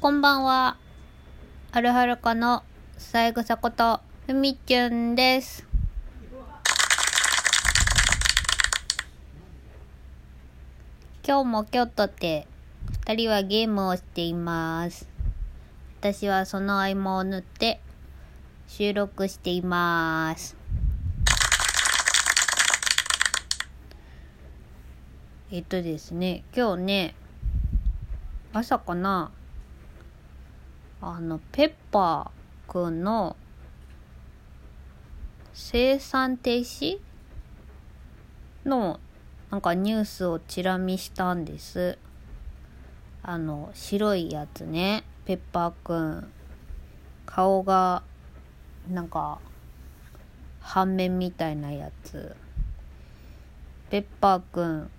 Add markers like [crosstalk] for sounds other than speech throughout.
こんばんは。あるはるかのさえさこと、ふみちゅんです。今日も京都で2人はゲームをしています。私はその合間を縫って収録しています。えっとですね、今日ね、朝かなあのペッパーくんの生産停止のなんかニュースをチラ見したんです。あの白いやつね。ペッパーくん顔がなんか半面みたいなやつ。ペッパーくん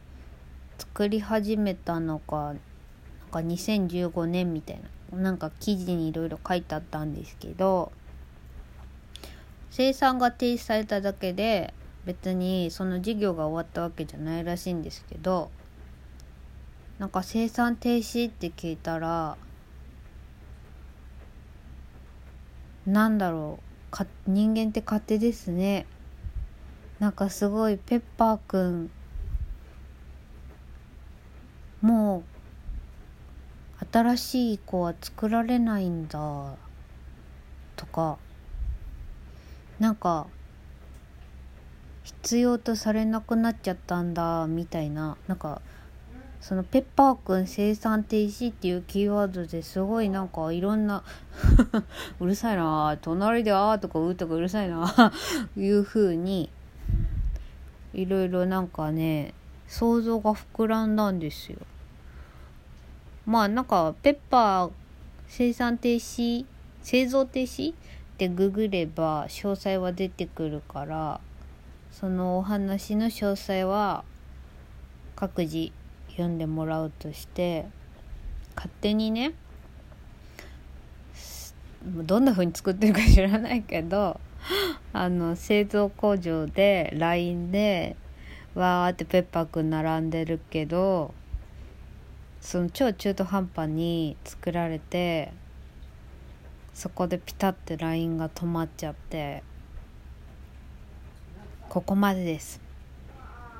作り始めたのかなんか2015年みたいな。なんか記事にいろいろ書いてあったんですけど生産が停止されただけで別にその事業が終わったわけじゃないらしいんですけどなんか生産停止って聞いたらなんだろうか人間って勝手ですね。なんかすごいペッパーくんもう新しい子は作られないんだとかなんか必要とされなくなっちゃったんだみたいななんかそのペッパーくん生産停止っていうキーワードですごいなんかいろんな [laughs] うるさいな隣でああとかうーとかうるさいな [laughs] いう風にいろいろなんかね想像が膨らんだんですよ。まあなんかペッパー生産停止製造停止ってググれば詳細は出てくるからそのお話の詳細は各自読んでもらうとして勝手にねどんな風に作ってるか知らないけどあの製造工場で LINE でわーってペッパーくん並んでるけどその超中途半端に作られてそこでピタッてラインが止まっちゃってここまでです。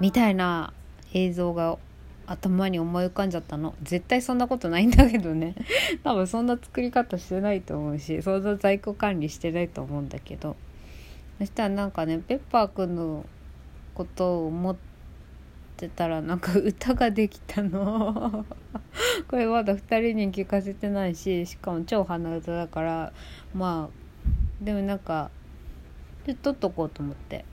みたいな映像が頭に思い浮かんじゃったの。絶対そんなことないんだけどね。[laughs] 多分そんな作り方してないと思うし想像在庫管理してないと思うんだけど。そしたらなんかねペッパーくんのことを思ってってたらなんか歌ができたの。[laughs] これまだ2人に聞かせてないししかも超鼻歌だから。まあでもなんかで撮っとこうと思って。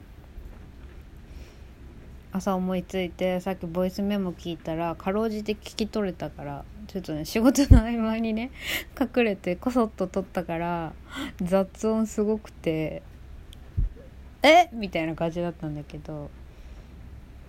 朝思いついてさっきボイスメモ聞いたらかろうじて聞き取れたからちょっとね仕事の合間にね [laughs] 隠れてこそっと撮ったから雑音すごくて「え？みたいな感じだったんだけど。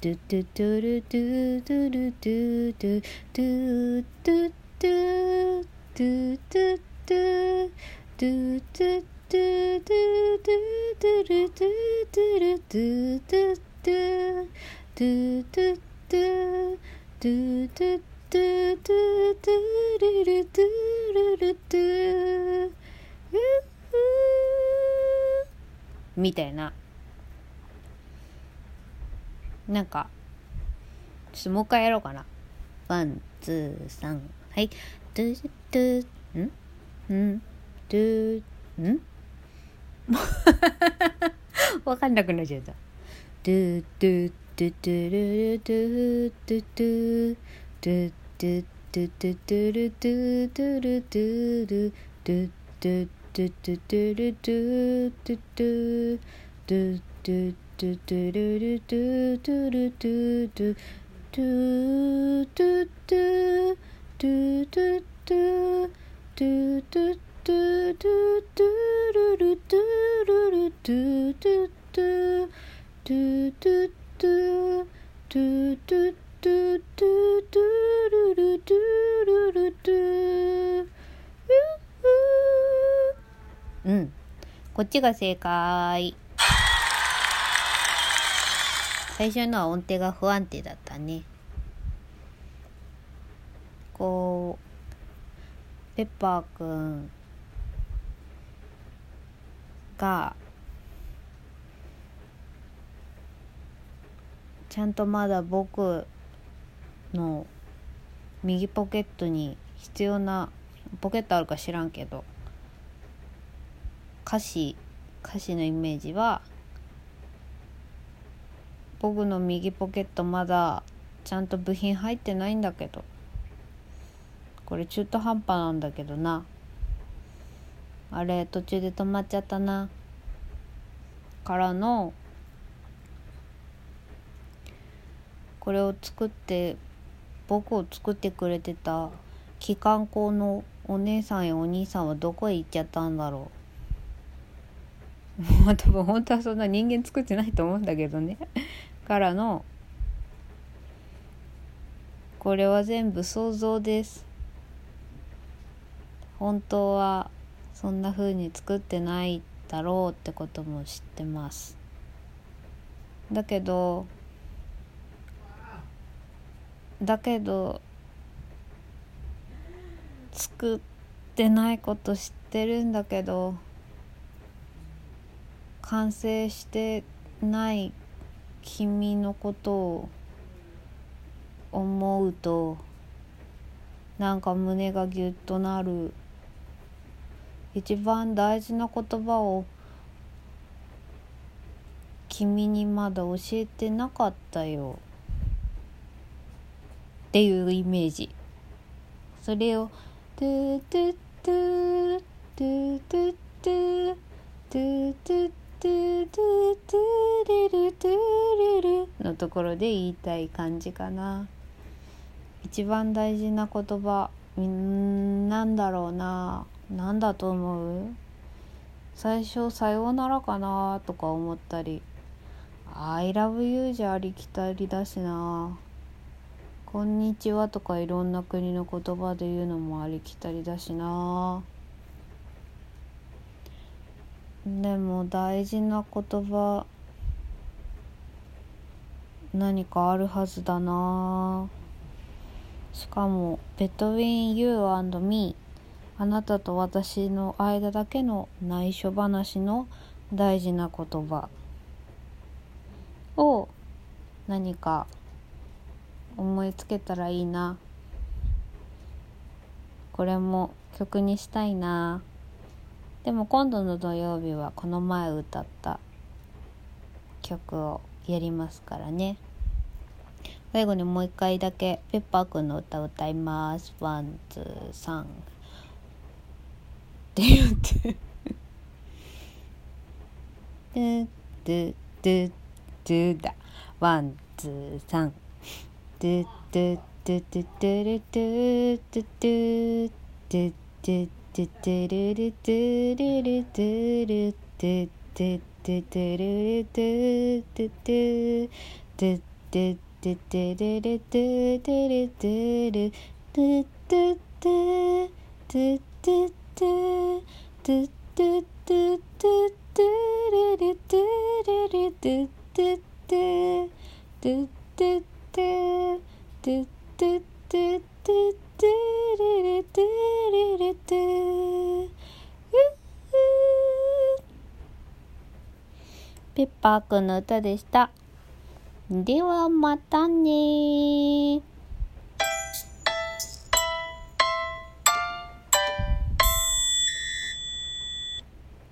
ドゥドゥドゥルドゥドゥルドゥドゥドゥドゥドゥドゥドゥドゥドゥドゥドゥドゥドゥドゥルドゥルドゥドゥドゥドゥドゥドゥドゥドゥドゥドゥドゥトゥドゥルゥドゥみゥいゥ。なんかちょっともう一回やろうかな。ワンツーサンはい。トゥトゥん？ん？トゥん？[laughs] わかんなくなっちゃった。トゥトゥトゥトゥルルトゥトゥトゥトゥトゥトゥトゥトゥルトゥトゥルトゥルトゥトゥトゥトゥトゥルトゥトゥトゥトゥトゥトゥトゥルルトゥトゥルトゥトゥトゥトゥトゥトゥトゥトゥトゥトゥトゥトゥトゥルルトゥルルトゥトゥトゥトゥトゥトゥトゥトゥトゥトゥトゥルルトゥルルトゥうん。こっちが正解。最初のは音程が不安定だったね。こうペッパーくんがちゃんとまだ僕の右ポケットに必要なポケットあるか知らんけど歌詞歌詞のイメージは僕の右ポケットまだちゃんと部品入ってないんだけど。これ中途半端なんだけどな。あれ途中で止まっちゃったな。からのこれを作って僕を作ってくれてた機関工のお姉さんやお兄さんはどこへ行っちゃったんだろう。[laughs] まあ多分本当はそんな人間作ってないと思うんだけどね。からのこれは全部想像です。本当はそんな風に作ってないだろうってことも知ってます。だけどだけど作ってないこと知ってるんだけど完成してない君のことを思うとなんか胸がぎゅっとなる。一番大事な言葉を君にまだ教えてなかったよ。っていうイメージ。それを「トゥトゥトゥトゥトゥトゥトゥトゥトゥトゥトゥルルトゥルル」のところで言いたい感じかな。一番大事な言葉んなんだろうな。何だと思う？最初「さようなら」かなとか思ったり「I love you」じゃありきたりだしな。こんにちはとかいろんな国の言葉で言うのもありきたりだしな。でも大事な言葉何かあるはずだな。しかも「Between you and me」あなたと私の間だけの内緒話の大事な言葉。を何か思いつけたらいいな。これも曲にしたいな。でも今度の土曜日はこの前歌った曲をやりますからね。最後にもう一回だけペッパーくんの歌を歌います。ワンツーサンって言って。ドゥドゥドゥドゥだワンツーサントゥトゥトゥトゥトゥルトゥトゥトゥトゥトゥトゥトゥルルトゥルルトゥルトゥトゥトゥトゥルルトゥトゥトゥトゥトゥトゥトゥルルトゥトゥルトゥルトゥトゥトゥトゥトゥトゥトゥトゥトゥトゥトゥルルトゥルルトゥトゥトゥトゥトゥトゥトゥトゥトゥトゥトゥルルトゥルルトゥペッパーくんの歌でした。ではまたね